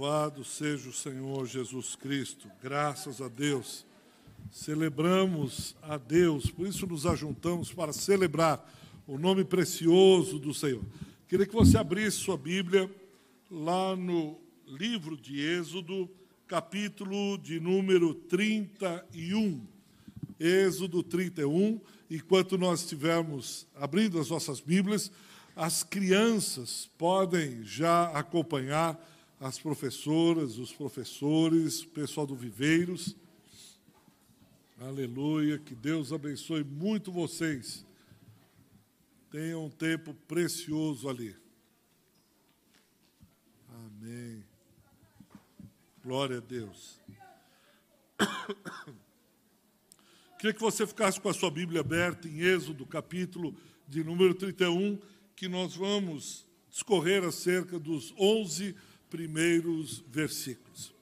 Louvado seja o Senhor Jesus Cristo. Graças a Deus. Celebramos a Deus, por isso nos ajuntamos para celebrar o nome precioso do Senhor. Queria que você abrisse sua Bíblia lá no livro de Êxodo, capítulo de número 31. Êxodo 31 enquanto nós estivermos abrindo as nossas Bíblias, as crianças podem já acompanhar as professoras, os professores, o pessoal do Viveiros. Aleluia, que Deus abençoe muito vocês. Tenham um tempo precioso ali. Amém. Glória a Deus. Queria que você ficasse com a sua Bíblia aberta em Êxodo, capítulo de número 31, que nós vamos discorrer acerca dos 11 primeiros versículos.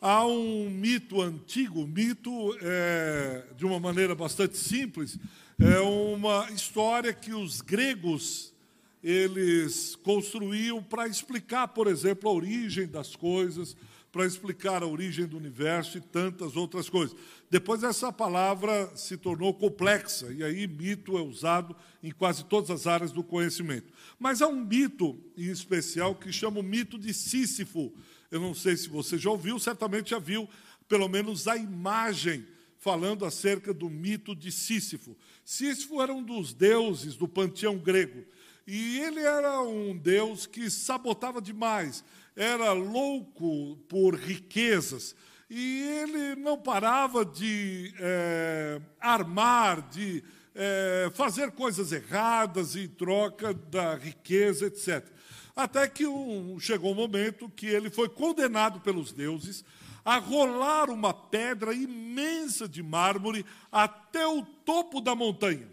Há um mito antigo, mito é, de uma maneira bastante simples, é uma história que os gregos eles construíam para explicar, por exemplo, a origem das coisas, para explicar a origem do universo e tantas outras coisas. Depois essa palavra se tornou complexa, e aí mito é usado em quase todas as áreas do conhecimento. Mas há um mito em especial que chama o mito de Sísifo. Eu não sei se você já ouviu, certamente já viu, pelo menos a imagem falando acerca do mito de Sísifo. Sísifo era um dos deuses do panteão grego. E ele era um deus que sabotava demais era louco por riquezas e ele não parava de é, armar, de é, fazer coisas erradas em troca da riqueza, etc. Até que um, chegou um momento que ele foi condenado pelos deuses a rolar uma pedra imensa de mármore até o topo da montanha.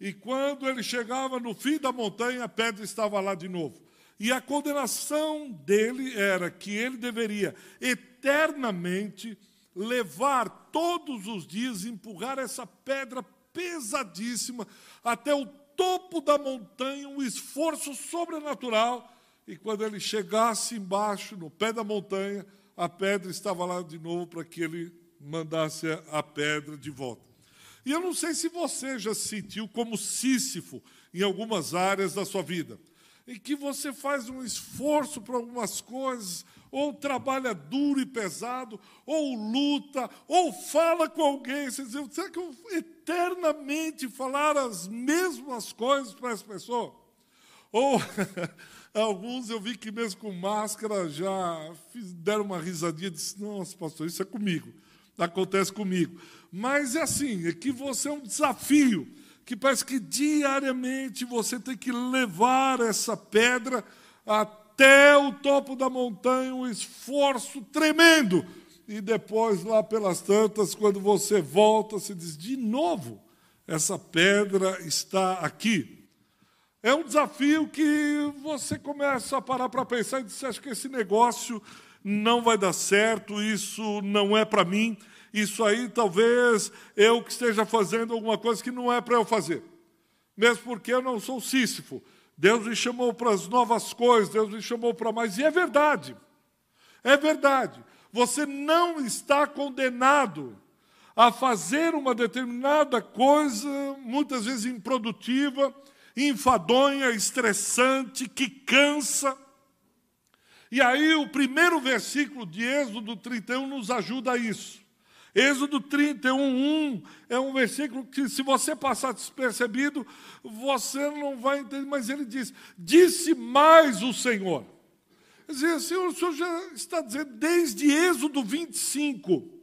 E quando ele chegava no fim da montanha, a pedra estava lá de novo. E a condenação dele era que ele deveria eternamente levar todos os dias, empurrar essa pedra pesadíssima até o topo da montanha, um esforço sobrenatural. E quando ele chegasse embaixo, no pé da montanha, a pedra estava lá de novo para que ele mandasse a pedra de volta. E eu não sei se você já se sentiu como Sísifo em algumas áreas da sua vida em que você faz um esforço para algumas coisas, ou trabalha duro e pesado, ou luta, ou fala com alguém, você diz, será que eu eternamente falar as mesmas coisas para essa pessoa? Ou alguns eu vi que mesmo com máscara já deram uma risadinha e disse, nossa, pastor, isso é comigo, acontece comigo. Mas é assim, é que você é um desafio que parece que diariamente você tem que levar essa pedra até o topo da montanha, um esforço tremendo. E depois, lá pelas tantas, quando você volta, se diz: de novo, essa pedra está aqui. É um desafio que você começa a parar para pensar e diz: acho que esse negócio não vai dar certo, isso não é para mim isso aí talvez eu que esteja fazendo alguma coisa que não é para eu fazer. Mesmo porque eu não sou Sísifo. Deus me chamou para as novas coisas, Deus me chamou para mais. E é verdade. É verdade. Você não está condenado a fazer uma determinada coisa, muitas vezes improdutiva, enfadonha, estressante, que cansa. E aí, o primeiro versículo de Êxodo 31 nos ajuda a isso. Êxodo 31, 1 é um versículo que, se você passar despercebido, você não vai entender, mas ele diz: Disse mais o Senhor. Quer dizer, Senhor, o Senhor já está dizendo desde Êxodo 25.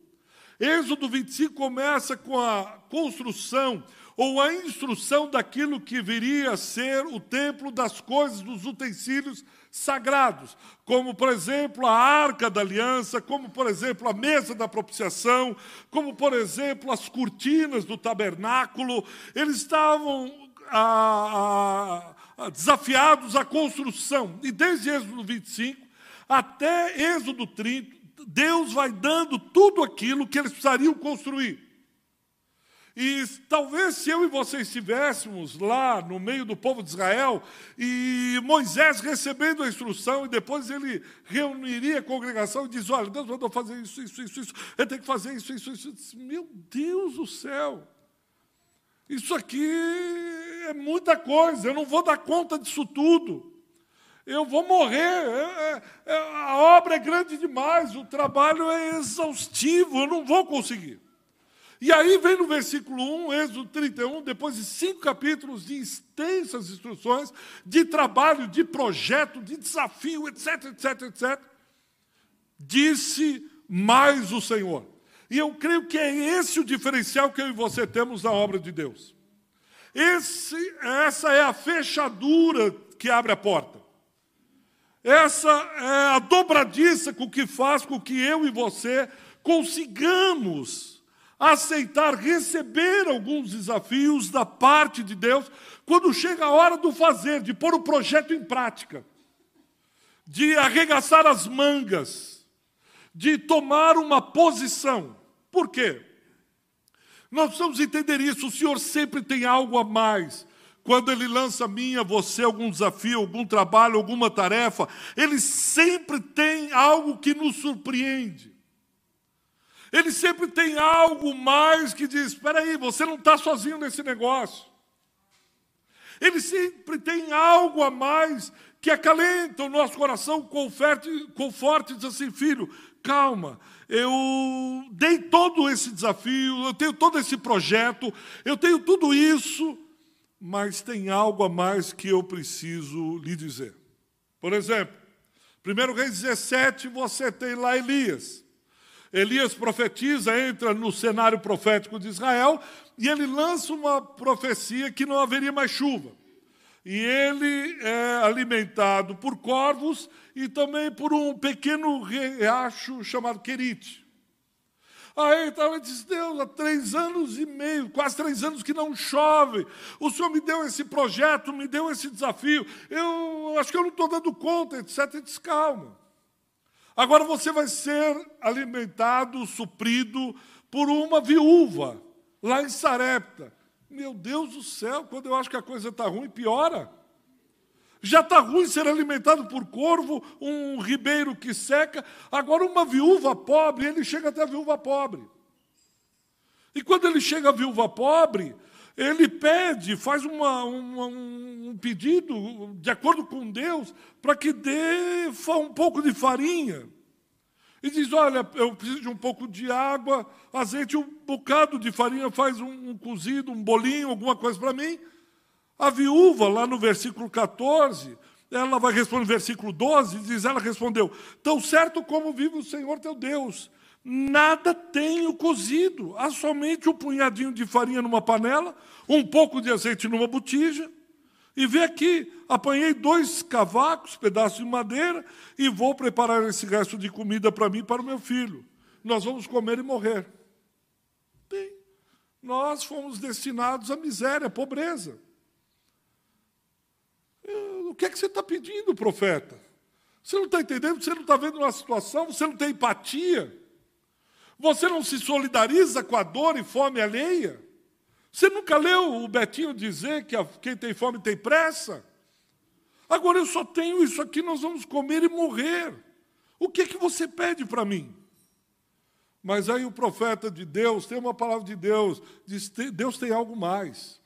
Êxodo 25 começa com a construção ou a instrução daquilo que viria a ser o templo das coisas, dos utensílios sagrados, como, por exemplo, a arca da aliança, como, por exemplo, a mesa da propiciação, como, por exemplo, as cortinas do tabernáculo. Eles estavam a, a, a, desafiados à construção. E desde Êxodo 25 até Êxodo 30, Deus vai dando tudo aquilo que eles precisariam construir. E talvez se eu e você estivéssemos lá no meio do povo de Israel e Moisés recebendo a instrução e depois ele reuniria a congregação e diz: Olha, Deus mandou fazer isso, isso, isso, isso, eu tenho que fazer isso, isso, isso. Meu Deus do céu! Isso aqui é muita coisa, eu não vou dar conta disso tudo. Eu vou morrer, é, é, é a obra é grande demais, o trabalho é exaustivo, eu não vou conseguir. E aí vem no versículo 1, Êxodo 31, depois de cinco capítulos de extensas instruções, de trabalho, de projeto, de desafio, etc, etc, etc. Disse mais o Senhor. E eu creio que é esse o diferencial que eu e você temos na obra de Deus. Esse, essa é a fechadura que abre a porta. Essa é a dobradiça com que faz com que eu e você consigamos aceitar receber alguns desafios da parte de Deus quando chega a hora do fazer, de pôr o projeto em prática, de arregaçar as mangas, de tomar uma posição. Por quê? Nós precisamos entender isso. O Senhor sempre tem algo a mais. Quando Ele lança a mim, a você, algum desafio, algum trabalho, alguma tarefa, Ele sempre tem algo que nos surpreende. Ele sempre tem algo mais que diz: espera aí, você não está sozinho nesse negócio. Ele sempre tem algo a mais que acalenta o nosso coração, conforte, conforte e diz assim: filho, calma, eu dei todo esse desafio, eu tenho todo esse projeto, eu tenho tudo isso, mas tem algo a mais que eu preciso lhe dizer. Por exemplo, 1 Reis 17, você tem lá Elias. Elias profetiza, entra no cenário profético de Israel e ele lança uma profecia que não haveria mais chuva. E ele é alimentado por corvos e também por um pequeno riacho chamado Querite. Aí então ele diz: Deus, há três anos e meio, quase três anos que não chove. O Senhor me deu esse projeto, me deu esse desafio. Eu acho que eu não estou dando conta, etc. E diz: calma. Agora você vai ser alimentado, suprido por uma viúva, lá em Sarepta. Meu Deus do céu, quando eu acho que a coisa está ruim, piora. Já está ruim ser alimentado por corvo, um ribeiro que seca. Agora, uma viúva pobre, ele chega até a viúva pobre. E quando ele chega à viúva pobre, ele pede, faz uma, uma, um pedido, de acordo com Deus, para que dê um pouco de farinha. E diz: Olha, eu preciso de um pouco de água, azeite, um bocado de farinha, faz um, um cozido, um bolinho, alguma coisa para mim. A viúva, lá no versículo 14, ela vai responder versículo 12, diz: Ela respondeu: Tão certo como vive o Senhor teu Deus, nada tenho cozido, há somente um punhadinho de farinha numa panela, um pouco de azeite numa botija. E vê aqui, apanhei dois cavacos, pedaços de madeira, e vou preparar esse resto de comida para mim e para o meu filho. Nós vamos comer e morrer. Bem, nós fomos destinados à miséria, à pobreza. O que é que você está pedindo, profeta? Você não está entendendo? Você não está vendo uma situação? Você não tem empatia? Você não se solidariza com a dor e fome alheia? Você nunca leu o Betinho dizer que quem tem fome tem pressa? Agora eu só tenho isso aqui, nós vamos comer e morrer. O que, é que você pede para mim? Mas aí o profeta de Deus tem uma palavra de Deus, diz: Deus tem algo mais.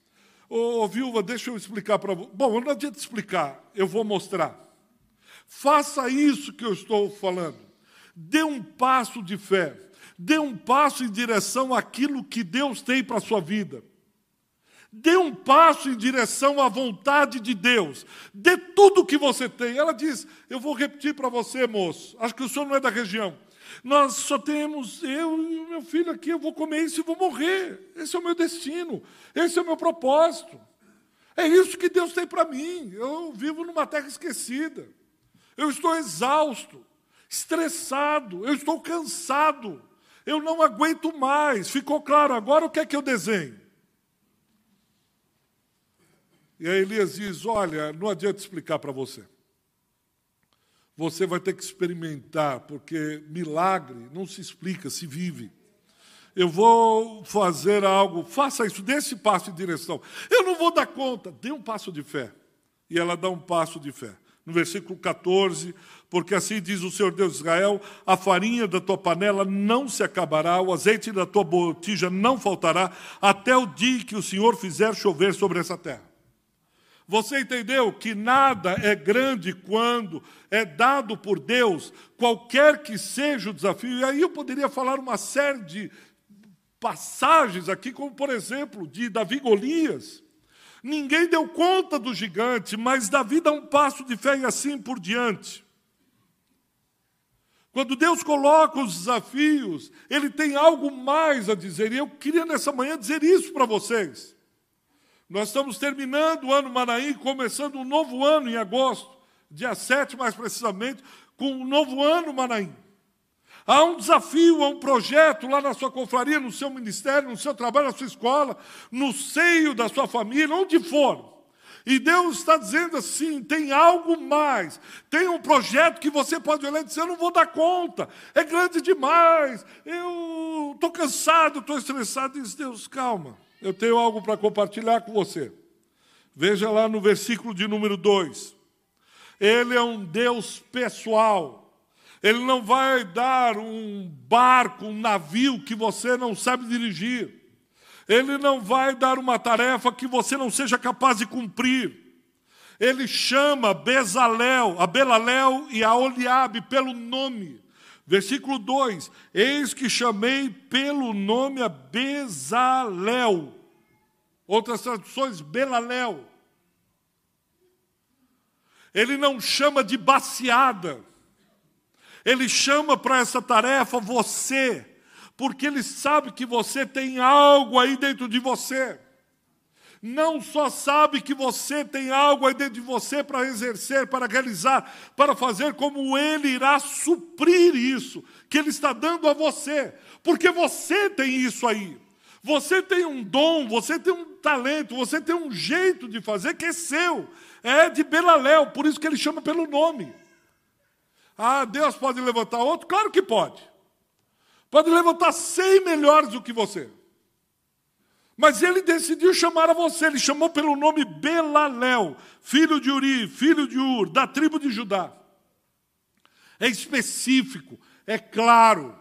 Ô, ô viúva, deixa eu explicar para você. Bom, não adianta explicar, eu vou mostrar. Faça isso que eu estou falando. Dê um passo de fé. Dê um passo em direção àquilo que Deus tem para a sua vida. Dê um passo em direção à vontade de Deus. Dê tudo o que você tem. Ela diz: Eu vou repetir para você, moço. Acho que o senhor não é da região. Nós só temos eu e o meu filho aqui. Eu vou comer isso e vou morrer. Esse é o meu destino. Esse é o meu propósito. É isso que Deus tem para mim. Eu vivo numa terra esquecida. Eu estou exausto, estressado, eu estou cansado. Eu não aguento mais. Ficou claro agora o que é que eu desenho? E aí Elias diz: Olha, não adianta explicar para você. Você vai ter que experimentar, porque milagre não se explica, se vive. eu vou fazer algo, faça isso, dê esse passo em direção. Eu não vou dar conta, dê um passo de fé. E ela dá um passo de fé. No versículo 14, porque assim diz o Senhor Deus de Israel: a farinha da tua panela não se acabará, o azeite da tua botija não faltará, até o dia que o Senhor fizer chover sobre essa terra. Você entendeu que nada é grande quando é dado por Deus, qualquer que seja o desafio. E aí eu poderia falar uma série de passagens aqui, como por exemplo, de Davi Golias. Ninguém deu conta do gigante, mas Davi dá um passo de fé e assim por diante. Quando Deus coloca os desafios, Ele tem algo mais a dizer. E eu queria nessa manhã dizer isso para vocês. Nós estamos terminando o ano Manaim, começando um novo ano em agosto, dia 7 mais precisamente, com um novo ano Manaim. Há um desafio, há um projeto lá na sua confraria, no seu ministério, no seu trabalho, na sua escola, no seio da sua família, onde for. E Deus está dizendo assim: tem algo mais, tem um projeto que você pode olhar e dizer: eu não vou dar conta, é grande demais, eu estou cansado, estou estressado. Diz Deus, calma eu tenho algo para compartilhar com você. Veja lá no versículo de número 2. Ele é um Deus pessoal. Ele não vai dar um barco, um navio que você não sabe dirigir. Ele não vai dar uma tarefa que você não seja capaz de cumprir. Ele chama Bezalel, a Belalel e a Oliabe pelo nome. Versículo 2: Eis que chamei pelo nome a Bezalel. Outras traduções, Belalel. Ele não chama de baciada. Ele chama para essa tarefa você, porque ele sabe que você tem algo aí dentro de você não só sabe que você tem algo aí dentro de você para exercer, para realizar, para fazer, como Ele irá suprir isso que Ele está dando a você, porque você tem isso aí. Você tem um dom, você tem um talento, você tem um jeito de fazer que é seu, é de Belaléu, por isso que ele chama pelo nome. Ah, Deus pode levantar outro? Claro que pode. Pode levantar cem melhores do que você. Mas ele decidiu chamar a você, ele chamou pelo nome Belalel, filho de Uri, filho de Ur, da tribo de Judá. É específico, é claro.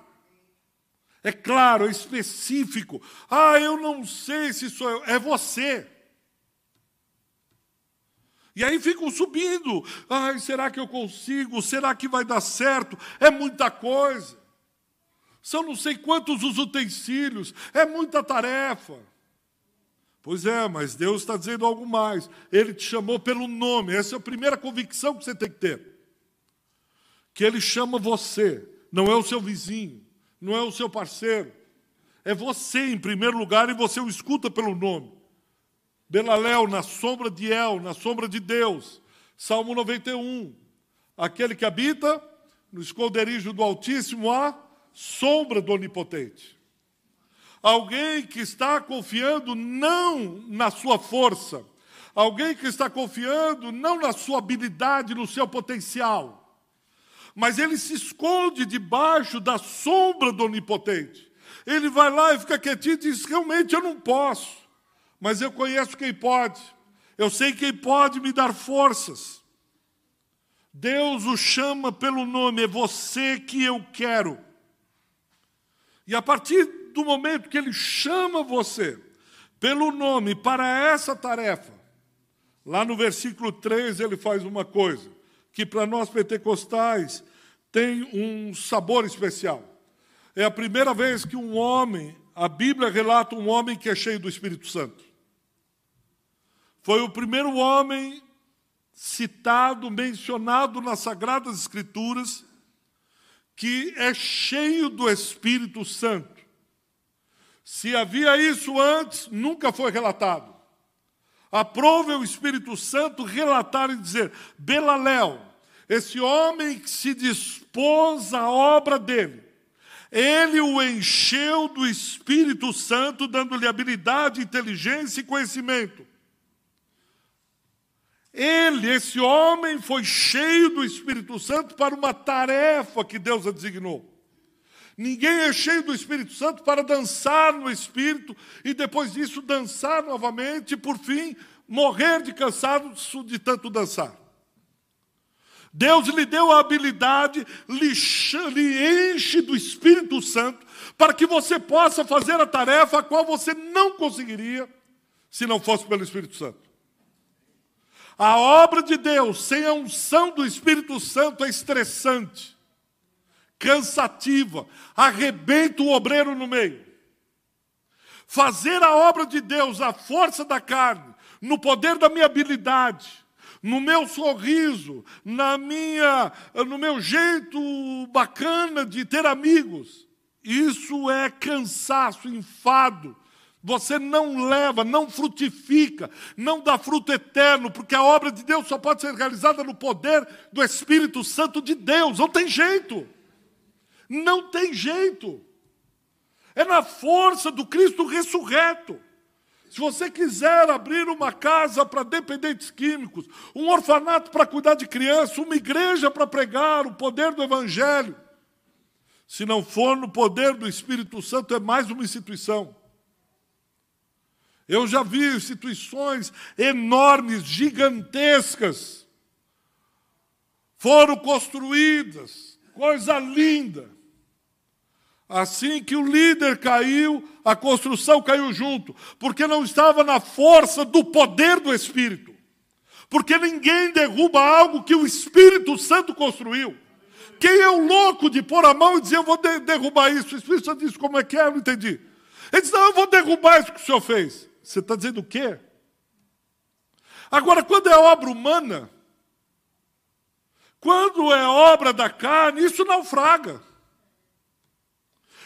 É claro, é específico. Ah, eu não sei se sou eu. É você. E aí ficam subindo. Ai, será que eu consigo? Será que vai dar certo? É muita coisa. São não sei quantos os utensílios. É muita tarefa. Pois é, mas Deus está dizendo algo mais. Ele te chamou pelo nome. Essa é a primeira convicção que você tem que ter. Que Ele chama você, não é o seu vizinho, não é o seu parceiro. É você em primeiro lugar e você o escuta pelo nome. Belaléu, na sombra de El, na sombra de Deus. Salmo 91. Aquele que habita no esconderijo do Altíssimo, a sombra do Onipotente. Alguém que está confiando não na sua força, alguém que está confiando não na sua habilidade, no seu potencial, mas ele se esconde debaixo da sombra do onipotente. Ele vai lá e fica quietinho e diz: realmente eu não posso, mas eu conheço quem pode, eu sei quem pode me dar forças. Deus o chama pelo nome, é você que eu quero. E a partir do momento que ele chama você pelo nome para essa tarefa, lá no versículo 3 ele faz uma coisa que para nós pentecostais tem um sabor especial. É a primeira vez que um homem, a Bíblia relata um homem que é cheio do Espírito Santo. Foi o primeiro homem citado, mencionado nas Sagradas Escrituras, que é cheio do Espírito Santo. Se havia isso antes, nunca foi relatado. Aprove o Espírito Santo relatar e dizer: Belaléu, esse homem que se dispôs à obra dele, ele o encheu do Espírito Santo, dando-lhe habilidade, inteligência e conhecimento. Ele, esse homem, foi cheio do Espírito Santo para uma tarefa que Deus a designou. Ninguém é cheio do Espírito Santo para dançar no Espírito e depois disso dançar novamente e, por fim, morrer de cansaço de tanto dançar. Deus lhe deu a habilidade, lhe, lhe enche do Espírito Santo, para que você possa fazer a tarefa a qual você não conseguiria se não fosse pelo Espírito Santo. A obra de Deus sem a unção do Espírito Santo é estressante cansativa, arrebenta o obreiro no meio. Fazer a obra de Deus, a força da carne, no poder da minha habilidade, no meu sorriso, na minha, no meu jeito bacana de ter amigos. Isso é cansaço, enfado. Você não leva, não frutifica, não dá fruto eterno, porque a obra de Deus só pode ser realizada no poder do Espírito Santo de Deus. Não tem jeito. Não tem jeito. É na força do Cristo ressurreto. Se você quiser abrir uma casa para dependentes químicos, um orfanato para cuidar de crianças, uma igreja para pregar o poder do Evangelho, se não for no poder do Espírito Santo, é mais uma instituição. Eu já vi instituições enormes, gigantescas, foram construídas, coisa linda. Assim que o líder caiu, a construção caiu junto, porque não estava na força do poder do Espírito. Porque ninguém derruba algo que o Espírito Santo construiu. Quem é o louco de pôr a mão e dizer, eu vou de derrubar isso? O Espírito Santo disse, como é que é? Eu não entendi. Ele disse, não, eu vou derrubar isso que o senhor fez. Você está dizendo o quê? Agora, quando é obra humana, quando é obra da carne, isso naufraga.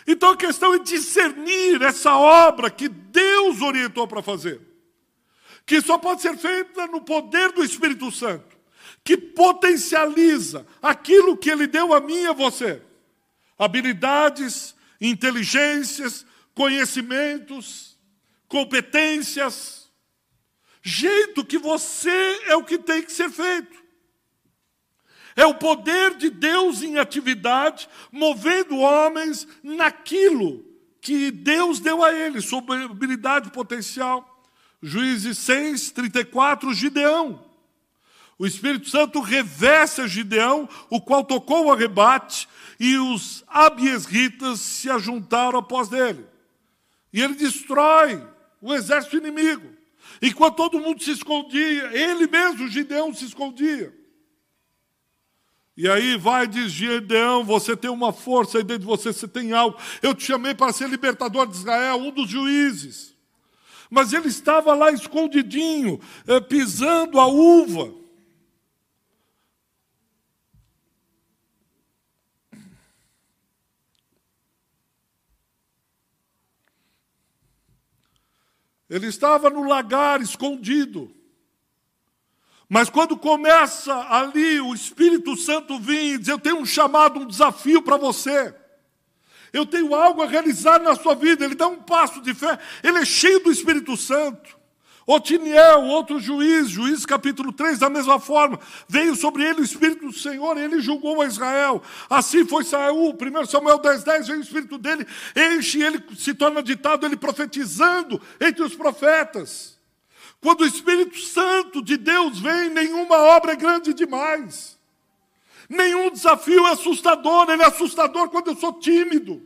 Então a questão é discernir essa obra que Deus orientou para fazer, que só pode ser feita no poder do Espírito Santo, que potencializa aquilo que Ele deu a mim e a você: habilidades, inteligências, conhecimentos, competências, jeito que você é o que tem que ser feito. É o poder de Deus em atividade, movendo homens naquilo que Deus deu a eles, sob habilidade potencial. Juízes 6, 34, Gideão. O Espírito Santo reveste a Gideão, o qual tocou o arrebate, e os abiesritas se ajuntaram após dele. E ele destrói o exército inimigo. Enquanto todo mundo se escondia, ele mesmo, Gideão, se escondia. E aí vai, diz Gideão, você tem uma força aí dentro de você, você tem algo. Eu te chamei para ser libertador de Israel, um dos juízes. Mas ele estava lá escondidinho, eh, pisando a uva. Ele estava no lagar, escondido. Mas quando começa ali o Espírito Santo vir e dizer: Eu tenho um chamado, um desafio para você. Eu tenho algo a realizar na sua vida. Ele dá um passo de fé. Ele é cheio do Espírito Santo. Otiniel, outro juiz, juiz capítulo 3, da mesma forma, veio sobre ele o Espírito do Senhor, ele julgou a Israel. Assim foi Saul, 1 Samuel 10, 10, veio o Espírito dele, enche, ele se torna ditado, ele profetizando entre os profetas. Quando o Espírito Santo de Deus vem, nenhuma obra é grande demais. Nenhum desafio é assustador. Ele é assustador quando eu sou tímido.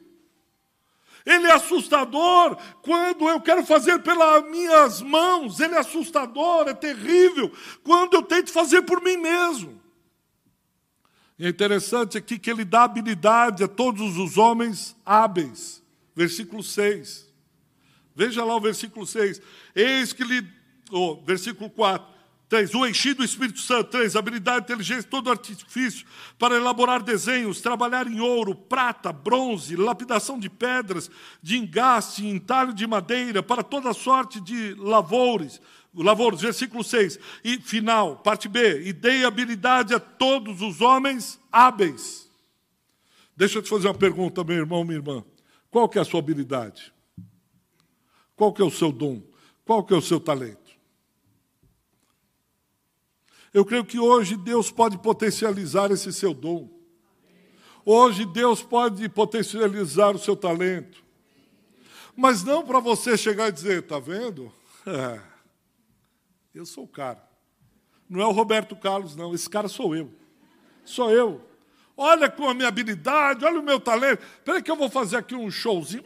Ele é assustador quando eu quero fazer pelas minhas mãos. Ele é assustador, é terrível quando eu tento fazer por mim mesmo. E é interessante aqui que ele dá habilidade a todos os homens hábeis. Versículo 6. Veja lá o versículo 6. Eis que lhe oh, versículo 4. 3. O enchido do Espírito Santo. 3. Habilidade, inteligência, todo artifício para elaborar desenhos, trabalhar em ouro, prata, bronze, lapidação de pedras, de engaste, entalho de madeira, para toda sorte de lavores. Lavouros, versículo 6. E final, parte B. E dei habilidade a todos os homens hábeis. Deixa eu te fazer uma pergunta, meu irmão, minha irmã. Qual que é a sua habilidade? Qual que é o seu dom? Qual que é o seu talento? Eu creio que hoje Deus pode potencializar esse seu dom. Hoje Deus pode potencializar o seu talento. Mas não para você chegar e dizer, está vendo? É, eu sou o cara. Não é o Roberto Carlos, não. Esse cara sou eu. Sou eu. Olha com a minha habilidade, olha o meu talento. Espera que eu vou fazer aqui um showzinho.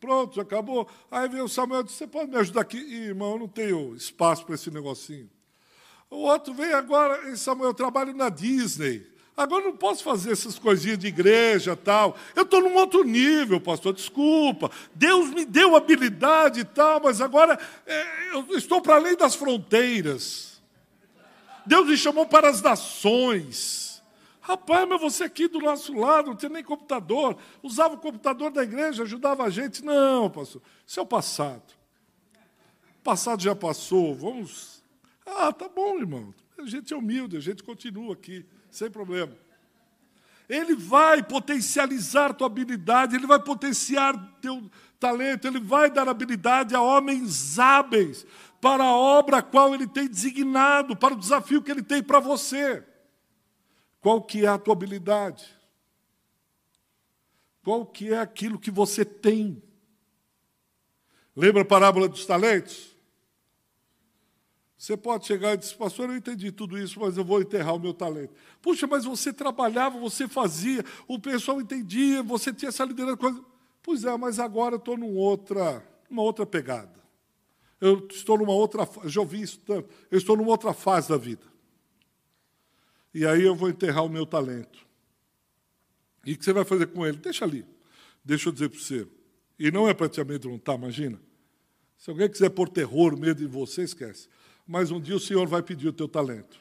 Pronto, acabou. Aí veio o Samuel e disse: Você pode me ajudar aqui? Ih, irmão, eu não tenho espaço para esse negocinho. O outro veio agora, Samuel, eu trabalho na Disney. Agora não posso fazer essas coisinhas de igreja tal. Eu estou num outro nível, pastor, desculpa. Deus me deu habilidade e tal, mas agora é, eu estou para além das fronteiras. Deus me chamou para as nações. Rapaz, mas você aqui do nosso lado, não tinha nem computador, usava o computador da igreja, ajudava a gente. Não, pastor, isso é o passado. O passado já passou, vamos. Ah, tá bom, irmão. A gente é humilde, a gente continua aqui, sem problema. Ele vai potencializar tua habilidade, ele vai potenciar teu talento, ele vai dar habilidade a homens hábeis para a obra a qual ele tem designado, para o desafio que ele tem para você. Qual que é a tua habilidade? Qual que é aquilo que você tem? Lembra a parábola dos talentos? Você pode chegar e dizer, pastor, eu entendi tudo isso, mas eu vou enterrar o meu talento. Puxa, mas você trabalhava, você fazia, o pessoal entendia, você tinha essa liderança. Coisa... Pois é, mas agora eu estou numa outra, numa outra pegada. Eu estou numa outra, já ouvi isso tanto, eu estou numa outra fase da vida e aí eu vou enterrar o meu talento. E o que você vai fazer com ele? Deixa ali. Deixa eu dizer para você. E não é para te amedrontar, imagina. Se alguém quiser pôr terror, medo em você, esquece. Mas um dia o Senhor vai pedir o teu talento.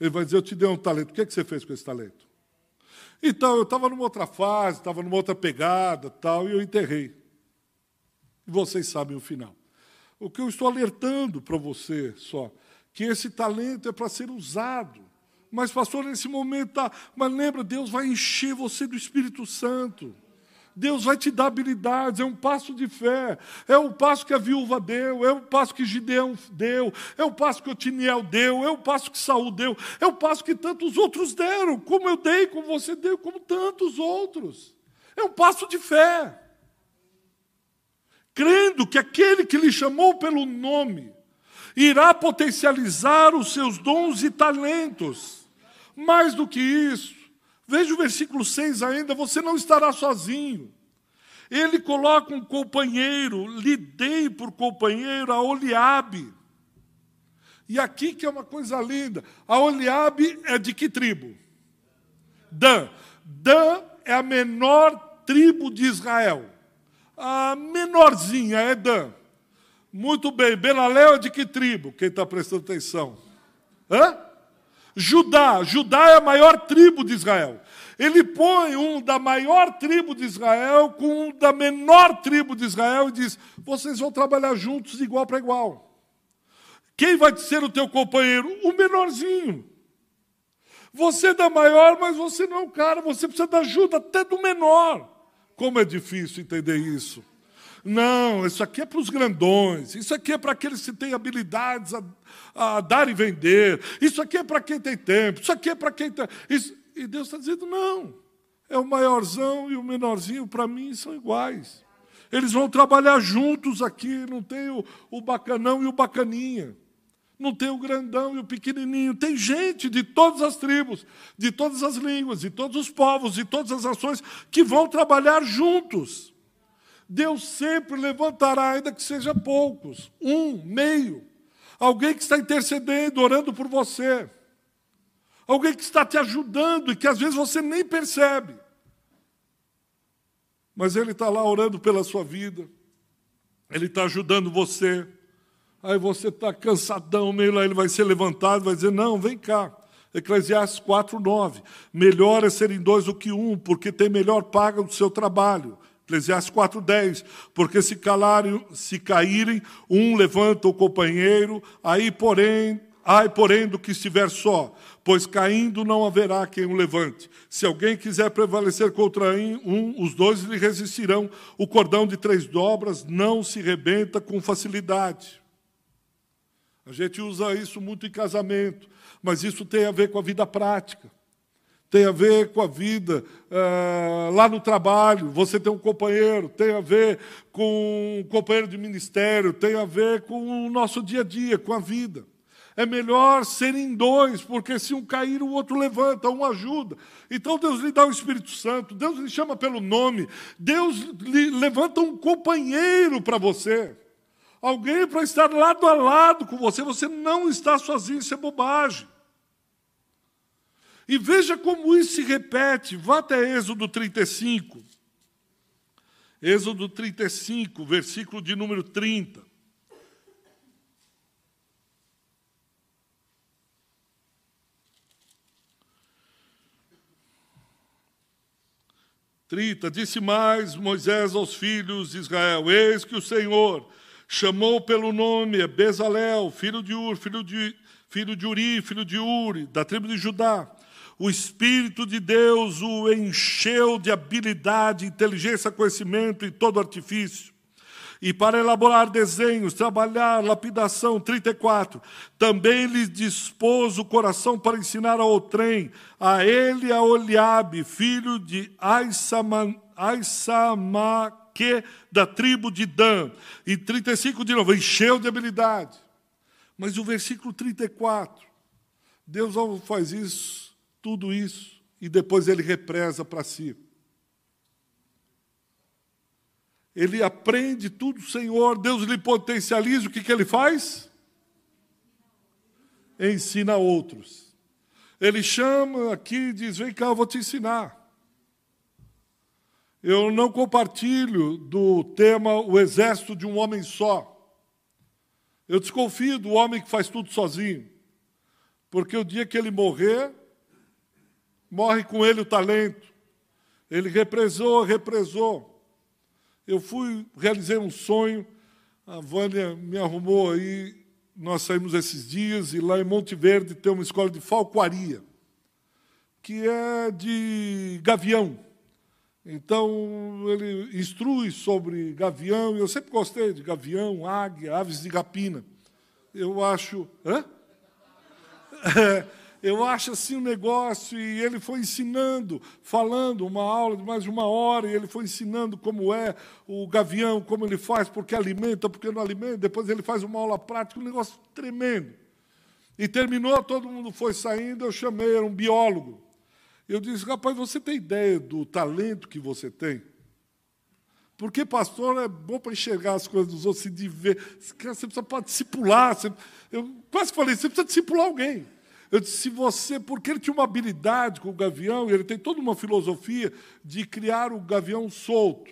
Ele vai dizer, eu te dei um talento, o que, é que você fez com esse talento? Então, eu estava numa outra fase, estava numa outra pegada, tal, e eu enterrei. E vocês sabem o final. O que eu estou alertando para você só, que esse talento é para ser usado mas, pastor, nesse momento tá. Mas lembra, Deus vai encher você do Espírito Santo. Deus vai te dar habilidades, é um passo de fé, é o passo que a viúva deu, é o passo que Gideão deu, é o passo que Otiniel deu, é o passo que Saul deu, é o passo que tantos outros deram, como eu dei, como você deu, como tantos outros. É um passo de fé. Crendo que aquele que lhe chamou pelo nome irá potencializar os seus dons e talentos. Mais do que isso, veja o versículo 6 ainda: você não estará sozinho. Ele coloca um companheiro, lhe dei por companheiro a Oliabe. E aqui que é uma coisa linda: a Oliabe é de que tribo? Dan. Dan é a menor tribo de Israel. A menorzinha é Dan. Muito bem. Belalel é de que tribo? Quem está prestando atenção? Hã? Judá. Judá é a maior tribo de Israel. Ele põe um da maior tribo de Israel com um da menor tribo de Israel e diz: vocês vão trabalhar juntos de igual para igual. Quem vai ser o teu companheiro? O menorzinho. Você é da maior, mas você não é o cara, você precisa da ajuda até do menor. Como é difícil entender isso. Não, isso aqui é para os grandões, isso aqui é para aqueles que têm habilidades a, a dar e vender, isso aqui é para quem tem tempo, isso aqui é para quem tem. Isso... E Deus está dizendo: não, é o maiorzão e o menorzinho, para mim, são iguais. Eles vão trabalhar juntos aqui, não tem o, o bacanão e o bacaninha. Não tem o grandão e o pequenininho. Tem gente de todas as tribos, de todas as línguas, de todos os povos, de todas as nações que vão trabalhar juntos. Deus sempre levantará, ainda que seja poucos, um, meio, alguém que está intercedendo, orando por você, alguém que está te ajudando e que às vezes você nem percebe, mas ele está lá orando pela sua vida, ele está ajudando você. Aí você está cansadão, meio lá, ele vai ser levantado, vai dizer: Não, vem cá. Eclesiastes 4, 9. Melhor é serem dois do que um, porque tem melhor paga do seu trabalho. Eclesiastes 4,10, porque se calarem, se caírem, um levanta o companheiro, aí porém, ai porém do que estiver só, pois caindo não haverá quem o levante. Se alguém quiser prevalecer contra um, os dois lhe resistirão. O cordão de três dobras não se rebenta com facilidade. A gente usa isso muito em casamento, mas isso tem a ver com a vida prática tem a ver com a vida uh, lá no trabalho, você tem um companheiro, tem a ver com um companheiro de ministério, tem a ver com o nosso dia a dia, com a vida. É melhor serem dois, porque se um cair, o outro levanta, um ajuda. Então Deus lhe dá o Espírito Santo, Deus lhe chama pelo nome, Deus lhe levanta um companheiro para você. Alguém para estar lado a lado com você, você não está sozinho, isso é bobagem. E veja como isso se repete. Vá até Êxodo 35. Êxodo 35, versículo de número 30. 30. Disse mais Moisés aos filhos de Israel: Eis que o Senhor chamou pelo nome Bezalel, filho de Ur, filho de, filho de Uri, filho de Uri, da tribo de Judá. O Espírito de Deus o encheu de habilidade, inteligência, conhecimento e todo artifício e para elaborar desenhos, trabalhar lapidação, 34. Também lhes dispôs o coração para ensinar ao trem, a ele a Oliabe, filho de Aisamaque, da tribo de Dan. E 35 de novo, encheu de habilidade. Mas o versículo 34, Deus faz isso, tudo isso, e depois ele represa para si. ele aprende tudo, Senhor, Deus lhe potencializa, o que, que ele faz? Ensina outros. Ele chama aqui e diz: Vem cá, eu vou te ensinar. Eu não compartilho do tema o exército de um homem só. Eu desconfio do homem que faz tudo sozinho. Porque o dia que ele morrer, morre com ele o talento. Ele represou, represou. Eu fui, realizei um sonho, a Vânia me arrumou aí, nós saímos esses dias, e lá em Monte Verde tem uma escola de falcoaria, que é de gavião. Então, ele instrui sobre gavião, eu sempre gostei de gavião, águia, aves de rapina. Eu acho. Hã? É, eu acho assim um negócio, e ele foi ensinando, falando uma aula de mais de uma hora, e ele foi ensinando como é o gavião, como ele faz, porque alimenta, porque não alimenta, depois ele faz uma aula prática, um negócio tremendo. E terminou, todo mundo foi saindo, eu chamei, era um biólogo. Eu disse, rapaz, você tem ideia do talento que você tem? Porque pastor é bom para enxergar as coisas dos outros, se de ver. Você precisa discipular. Você, eu quase falei, você precisa discipular alguém. Eu disse, se você, porque ele tinha uma habilidade com o gavião, e ele tem toda uma filosofia de criar o gavião solto.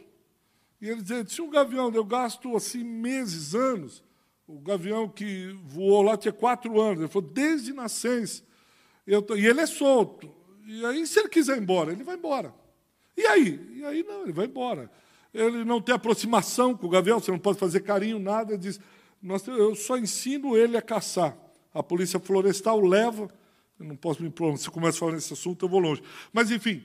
E ele dizia, se um gavião, eu gasto assim meses, anos, o gavião que voou lá tinha quatro anos, ele falou, desde nascença. Tô, e ele é solto. E aí, se ele quiser ir embora, ele vai embora. E aí? E aí não, ele vai embora. Ele não tem aproximação com o gavião, você não pode fazer carinho, nada. Ele diz, eu só ensino ele a caçar a polícia florestal leva, eu não posso me pronunciar, se começa a falar nesse assunto, eu vou longe. Mas, enfim,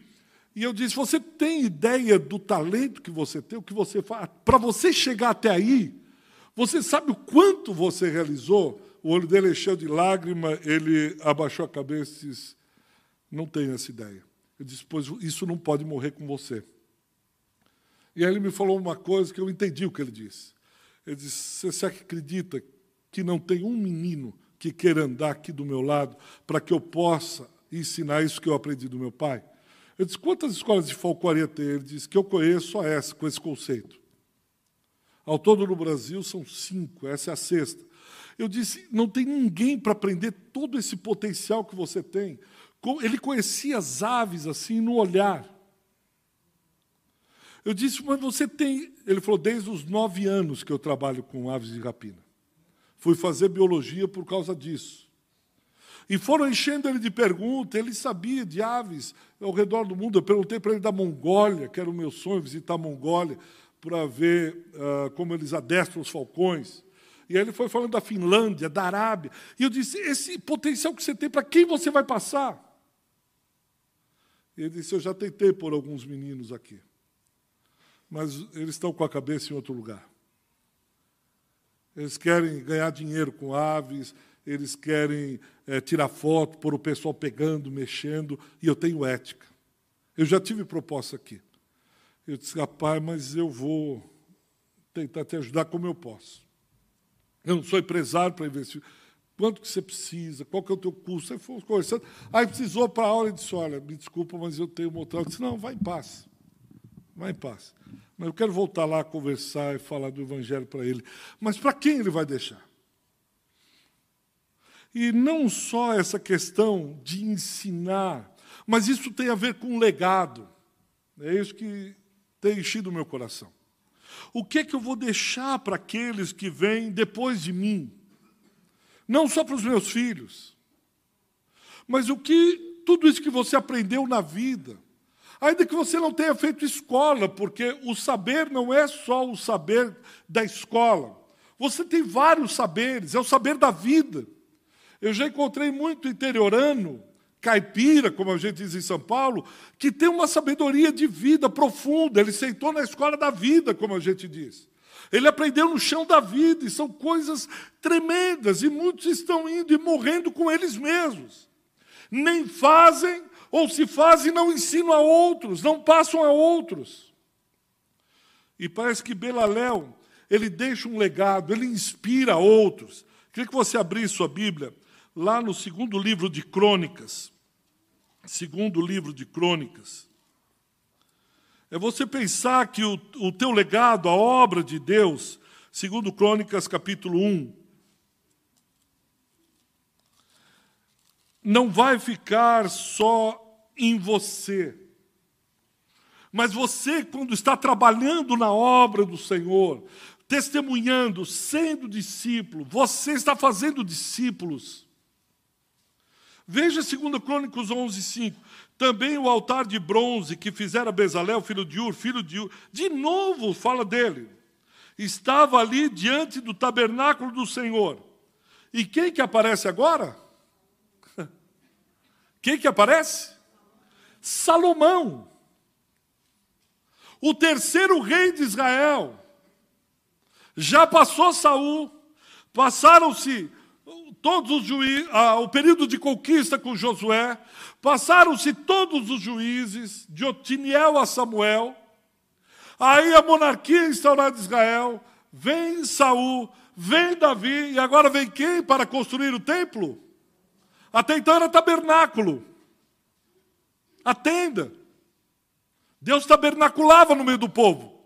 e eu disse: você tem ideia do talento que você tem, o que você faz? Para você chegar até aí, você sabe o quanto você realizou? O olho dele encheu de lágrima, ele abaixou a cabeça e disse: Não tenho essa ideia. Eu disse: Pois isso não pode morrer com você. E aí ele me falou uma coisa que eu entendi o que ele disse. Ele disse: Você acredita que não tem um menino que queira andar aqui do meu lado para que eu possa ensinar isso que eu aprendi do meu pai? Eu disse, quantas escolas de falcoaria tem? Ele disse que eu conheço só essa, com esse conceito. Ao todo no Brasil são cinco, essa é a sexta. Eu disse, não tem ninguém para aprender todo esse potencial que você tem. Ele conhecia as aves assim no olhar. Eu disse, mas você tem. Ele falou, desde os nove anos que eu trabalho com aves de rapina. Fui fazer biologia por causa disso. E foram enchendo ele de perguntas, ele sabia de aves ao redor do mundo. Eu perguntei para ele da Mongólia, que era o meu sonho, visitar a Mongólia, para ver uh, como eles adestram os falcões. E aí ele foi falando da Finlândia, da Arábia. E eu disse: esse potencial que você tem, para quem você vai passar? Ele disse: Eu já tentei por alguns meninos aqui, mas eles estão com a cabeça em outro lugar. Eles querem ganhar dinheiro com aves, eles querem é, tirar foto, por o pessoal pegando, mexendo, e eu tenho ética. Eu já tive proposta aqui. Eu disse, rapaz, mas eu vou tentar te ajudar como eu posso. Eu não sou empresário para investir. Quanto que você precisa? Qual que é o teu custo? Aí fomos conversando. Aí precisou para a aula e disse, olha, me desculpa, mas eu tenho uma outra. Eu disse, não, vai em paz. Vai em paz. Mas eu quero voltar lá conversar e falar do Evangelho para ele. Mas para quem ele vai deixar? E não só essa questão de ensinar, mas isso tem a ver com legado. É isso que tem enchido o meu coração. O que é que eu vou deixar para aqueles que vêm depois de mim? Não só para os meus filhos, mas o que tudo isso que você aprendeu na vida, ainda que você não tenha feito escola, porque o saber não é só o saber da escola. Você tem vários saberes, é o saber da vida. Eu já encontrei muito interiorano, caipira, como a gente diz em São Paulo, que tem uma sabedoria de vida profunda. Ele sentou na escola da vida, como a gente diz. Ele aprendeu no chão da vida, e são coisas tremendas, e muitos estão indo e morrendo com eles mesmos. Nem fazem, ou se fazem, não ensinam a outros, não passam a outros. E parece que Belaléu, ele deixa um legado, ele inspira outros. Queria que você abrisse sua Bíblia lá no segundo livro de Crônicas. Segundo livro de Crônicas. É você pensar que o, o teu legado, a obra de Deus, segundo Crônicas capítulo 1, não vai ficar só em você. Mas você, quando está trabalhando na obra do Senhor, testemunhando, sendo discípulo, você está fazendo discípulos. Veja 2 Crônicos 11, 5. Também o altar de bronze que fizera Bezalel, filho de Ur, filho de Ur, de novo fala dele. Estava ali diante do tabernáculo do Senhor. E quem que aparece agora? Quem que aparece? Salomão. O terceiro rei de Israel. Já passou Saul, passaram-se todos os juízes, ah, o período de conquista com Josué, passaram-se todos os juízes, de Otiniel a Samuel, aí a monarquia instaurada de Israel, vem Saul, vem Davi, e agora vem quem para construir o templo? Até então era tabernáculo, a tenda. Deus tabernaculava no meio do povo.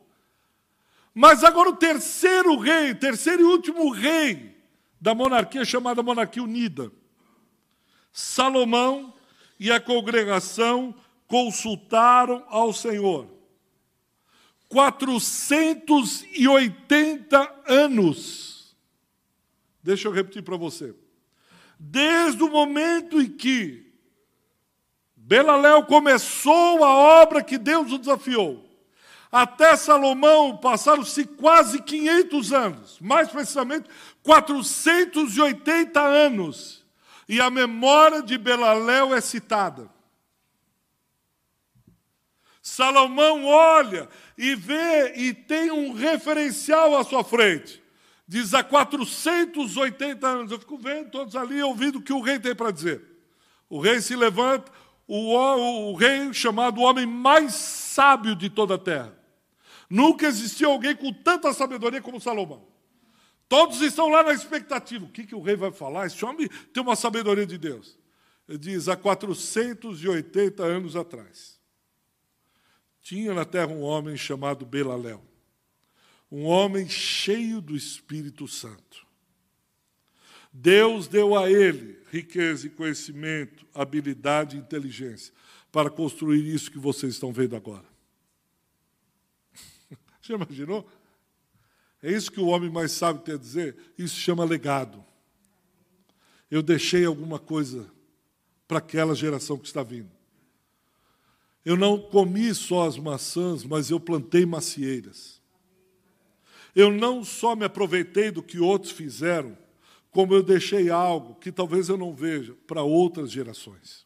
Mas agora o terceiro rei, terceiro e último rei, da monarquia chamada Monarquia Unida. Salomão e a congregação consultaram ao Senhor. 480 anos. Deixa eu repetir para você. Desde o momento em que Belaléu começou a obra que Deus o desafiou, até Salomão passaram-se quase 500 anos, mais precisamente 480 anos, e a memória de Belaléu é citada. Salomão olha e vê e tem um referencial à sua frente. Diz há 480 anos. Eu fico vendo todos ali ouvindo o que o rei tem para dizer. O rei se levanta, o, o, o rei chamado o homem mais sábio de toda a terra. Nunca existiu alguém com tanta sabedoria como Salomão. Todos estão lá na expectativa. O que, que o rei vai falar? Esse homem tem uma sabedoria de Deus. Ele diz: há 480 anos atrás, tinha na terra um homem chamado Belaléu, um homem cheio do Espírito Santo. Deus deu a ele riqueza e conhecimento, habilidade e inteligência para construir isso que vocês estão vendo agora. Já imaginou? É isso que o homem mais sábio tem a dizer? Isso chama legado. Eu deixei alguma coisa para aquela geração que está vindo. Eu não comi só as maçãs, mas eu plantei macieiras. Eu não só me aproveitei do que outros fizeram, como eu deixei algo que talvez eu não veja para outras gerações.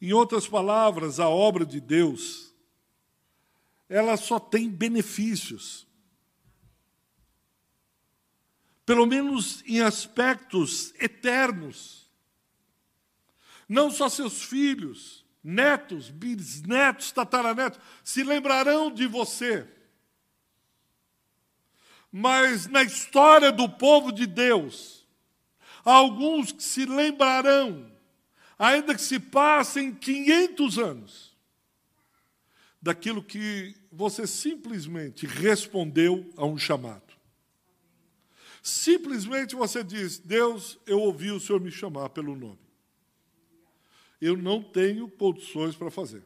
Em outras palavras, a obra de Deus ela só tem benefícios. pelo menos em aspectos eternos. Não só seus filhos, netos, bisnetos, tataranetos se lembrarão de você. Mas na história do povo de Deus, há alguns que se lembrarão, ainda que se passem 500 anos, daquilo que você simplesmente respondeu a um chamado. Simplesmente você diz: Deus, eu ouvi o Senhor me chamar pelo nome. Eu não tenho condições para fazer.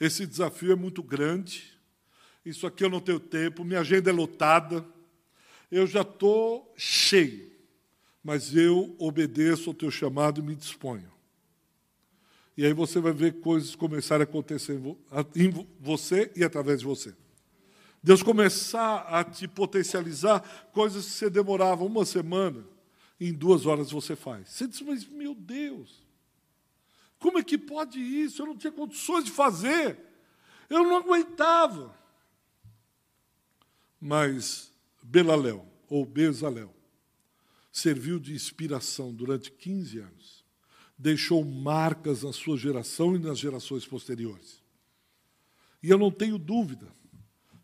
Esse desafio é muito grande. Isso aqui eu não tenho tempo, minha agenda é lotada. Eu já estou cheio. Mas eu obedeço ao teu chamado e me disponho. E aí você vai ver coisas começarem a acontecer em você e através de você. Deus começar a te potencializar coisas que você demorava uma semana, em duas horas você faz. Você diz, mas meu Deus, como é que pode isso? Eu não tinha condições de fazer, eu não aguentava. Mas Belaléu, ou Bezalel, serviu de inspiração durante 15 anos, deixou marcas na sua geração e nas gerações posteriores. E eu não tenho dúvida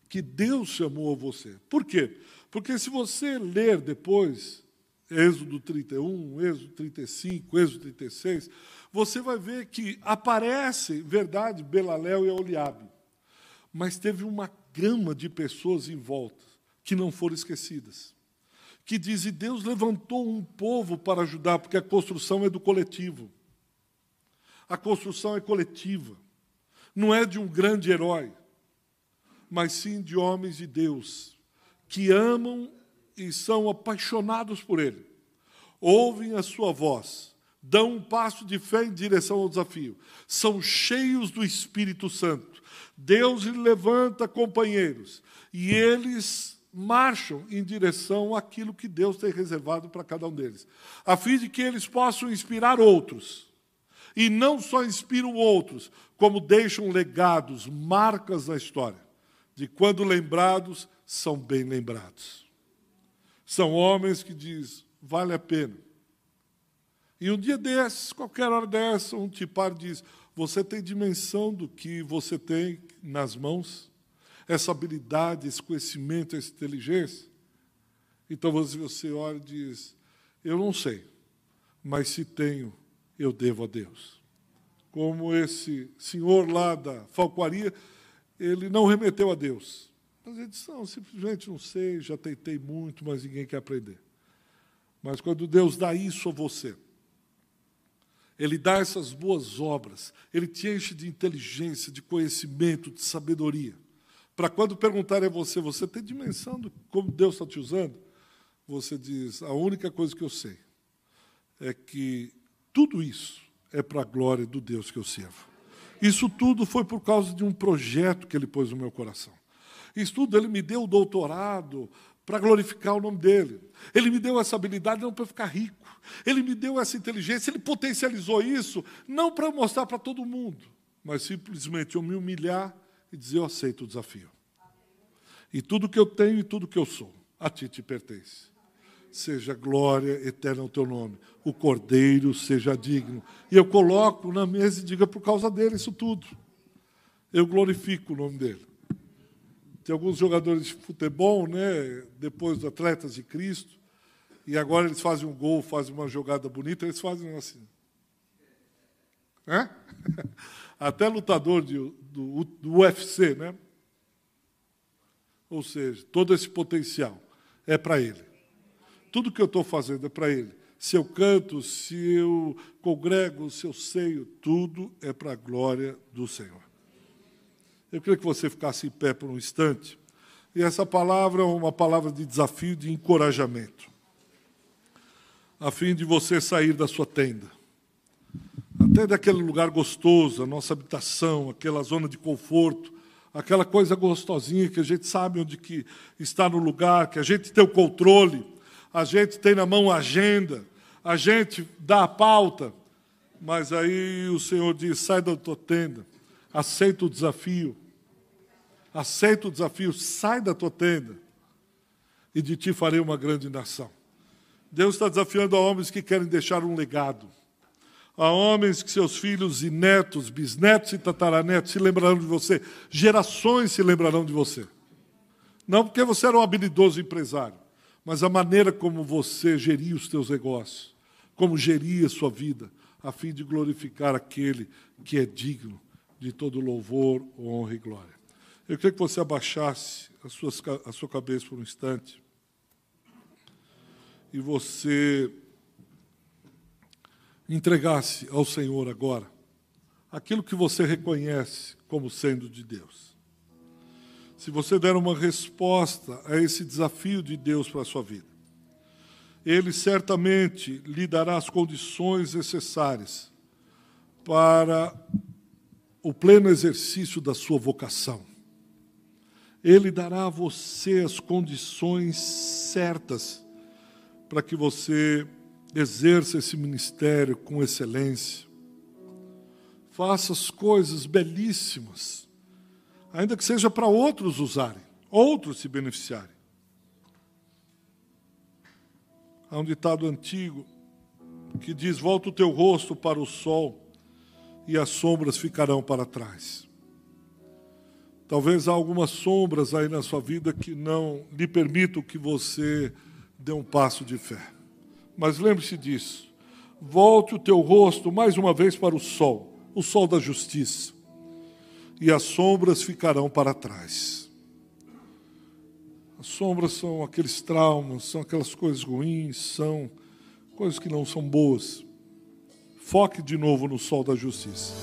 que Deus chamou você. Por quê? Porque se você ler depois, Êxodo 31, Êxodo 35, Êxodo 36, você vai ver que aparece, verdade, Belaléu e Oliabe, mas teve uma gama de pessoas em volta que não foram esquecidas. Que diz, e Deus levantou um povo para ajudar, porque a construção é do coletivo. A construção é coletiva. Não é de um grande herói mas sim de homens de Deus, que amam e são apaixonados por Ele. Ouvem a sua voz, dão um passo de fé em direção ao desafio, são cheios do Espírito Santo. Deus lhe levanta companheiros e eles marcham em direção àquilo que Deus tem reservado para cada um deles, a fim de que eles possam inspirar outros. E não só inspiram outros, como deixam legados, marcas na história de quando lembrados, são bem lembrados. São homens que diz, vale a pena. E um dia desses, qualquer hora dessa, um tipar diz, você tem dimensão do que você tem nas mãos? Essa habilidade, esse conhecimento, essa inteligência? Então você olha e diz, eu não sei, mas se tenho, eu devo a Deus. Como esse senhor lá da falcoaria, ele não remeteu a Deus. Mas ele disse: não, simplesmente não sei, já tentei muito, mas ninguém quer aprender. Mas quando Deus dá isso a você, Ele dá essas boas obras, Ele te enche de inteligência, de conhecimento, de sabedoria. Para quando perguntarem a você, você tem dimensão de como Deus está te usando? Você diz: a única coisa que eu sei é que tudo isso é para a glória do Deus que eu sirvo. Isso tudo foi por causa de um projeto que ele pôs no meu coração. Isso tudo, ele me deu o doutorado para glorificar o nome dele. Ele me deu essa habilidade não para ficar rico. Ele me deu essa inteligência, ele potencializou isso, não para mostrar para todo mundo, mas simplesmente eu me humilhar e dizer: Eu aceito o desafio. E tudo que eu tenho e tudo que eu sou, a ti te pertence seja glória eterna ao teu nome. O cordeiro seja digno. E eu coloco na mesa e diga por causa dele isso tudo. Eu glorifico o nome dele. Tem alguns jogadores de futebol, né, depois dos atletas de Cristo, e agora eles fazem um gol, fazem uma jogada bonita, eles fazem assim. É? Até lutador de, do, do UFC, né? Ou seja, todo esse potencial é para ele. Tudo que eu estou fazendo é para Ele. Se eu canto, se eu congrego, se eu seio, tudo é para a glória do Senhor. Eu queria que você ficasse em pé por um instante. E essa palavra é uma palavra de desafio, de encorajamento, a fim de você sair da sua tenda, até daquele lugar gostoso, a nossa habitação, aquela zona de conforto, aquela coisa gostosinha que a gente sabe onde que está no lugar, que a gente tem o controle a gente tem na mão a agenda, a gente dá a pauta, mas aí o Senhor diz: sai da tua tenda, aceita o desafio, aceita o desafio, sai da tua tenda, e de ti farei uma grande nação. Deus está desafiando a homens que querem deixar um legado. A homens que seus filhos e netos, bisnetos e tataranetos se lembrarão de você. Gerações se lembrarão de você. Não porque você era um habilidoso empresário, mas a maneira como você geria os seus negócios, como geria a sua vida, a fim de glorificar aquele que é digno de todo louvor, honra e glória. Eu queria que você abaixasse a sua, a sua cabeça por um instante e você entregasse ao Senhor agora aquilo que você reconhece como sendo de Deus. Se você der uma resposta a esse desafio de Deus para a sua vida, Ele certamente lhe dará as condições necessárias para o pleno exercício da sua vocação. Ele dará a você as condições certas para que você exerça esse ministério com excelência. Faça as coisas belíssimas, ainda que seja para outros usarem, outros se beneficiarem. Há um ditado antigo que diz: Volta o teu rosto para o sol e as sombras ficarão para trás. Talvez há algumas sombras aí na sua vida que não lhe permitam que você dê um passo de fé. Mas lembre-se disso. Volte o teu rosto mais uma vez para o sol, o sol da justiça, e as sombras ficarão para trás. As sombras são aqueles traumas, são aquelas coisas ruins, são coisas que não são boas. Foque de novo no sol da justiça.